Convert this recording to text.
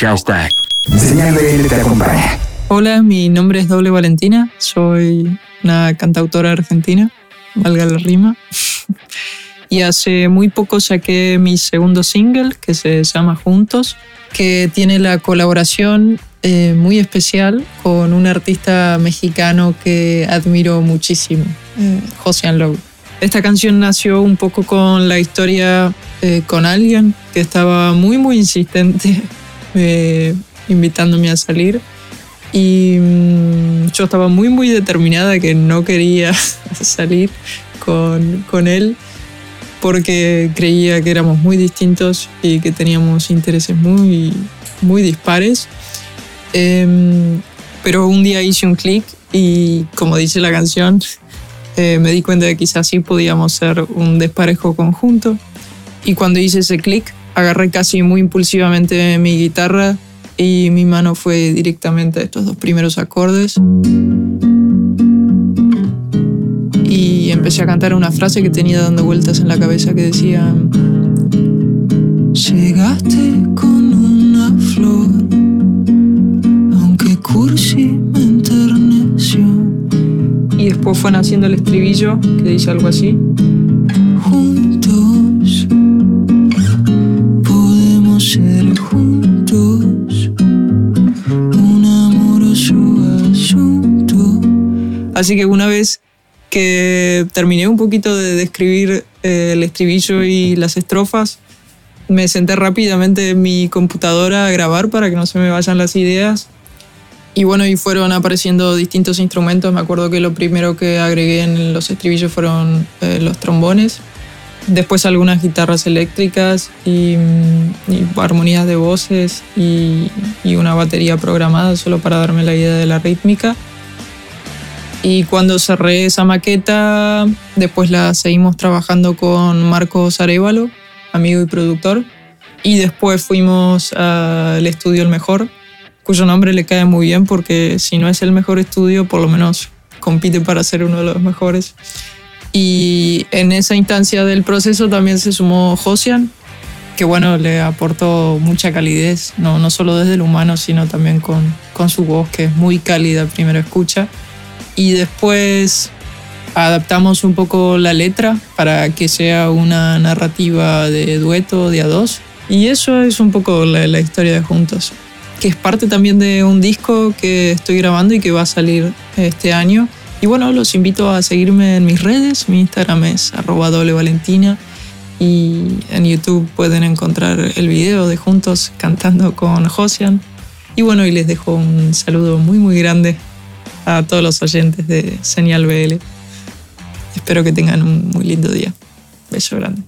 Hashtag. Señal BL te acompaña. Hola, mi nombre es Doble Valentina. Soy una cantautora argentina, valga la rima. y hace muy poco saqué mi segundo single que se llama Juntos, que tiene la colaboración eh, muy especial con un artista mexicano que admiro muchísimo, eh, Josian Lowe. Esta canción nació un poco con la historia eh, con alguien que estaba muy, muy insistente eh, invitándome a salir. Y mm, yo estaba muy, muy determinada que no quería salir con, con él porque creía que éramos muy distintos y que teníamos intereses muy, muy dispares. Em, pero un día hice un clic y, como dice la canción, eh, me di cuenta de que quizás sí podíamos ser un desparejo conjunto. Y cuando hice ese clic, agarré casi muy impulsivamente mi guitarra y mi mano fue directamente a estos dos primeros acordes. Y empecé a cantar una frase que tenía dando vueltas en la cabeza que decía, llegaste con una flor, aunque cursi y después fue naciendo el estribillo que dice algo así. Así que una vez que terminé un poquito de describir eh, el estribillo y las estrofas, me senté rápidamente en mi computadora a grabar para que no se me vayan las ideas y bueno, y fueron apareciendo distintos instrumentos. Me acuerdo que lo primero que agregué en los estribillos fueron eh, los trombones, después algunas guitarras eléctricas y, mm, armonías de voces y, y, una batería programada solo para darme la idea de la rítmica. Y cuando cerré esa maqueta, después la seguimos trabajando con Marcos Arevalo, amigo y productor. Y después fuimos al estudio El Mejor, cuyo nombre le cae muy bien porque si no es el mejor estudio, por lo menos compite para ser uno de los mejores. Y en esa instancia del proceso también se sumó Josian, que bueno, le aportó mucha calidez, no, no solo desde el humano, sino también con, con su voz, que es muy cálida, primero escucha. Y después adaptamos un poco la letra para que sea una narrativa de dueto, de a dos. Y eso es un poco la, historia de Juntos que es parte también de un disco que estoy grabando y que va a salir este año. Y bueno, los invito a seguirme en mis redes. Mi Instagram es arroba valentina y en YouTube pueden encontrar el video de Juntos cantando con Josian. Y bueno, y les dejo un saludo muy muy grande a todos los oyentes de Señal BL. Espero que tengan un muy lindo día. Beso grande.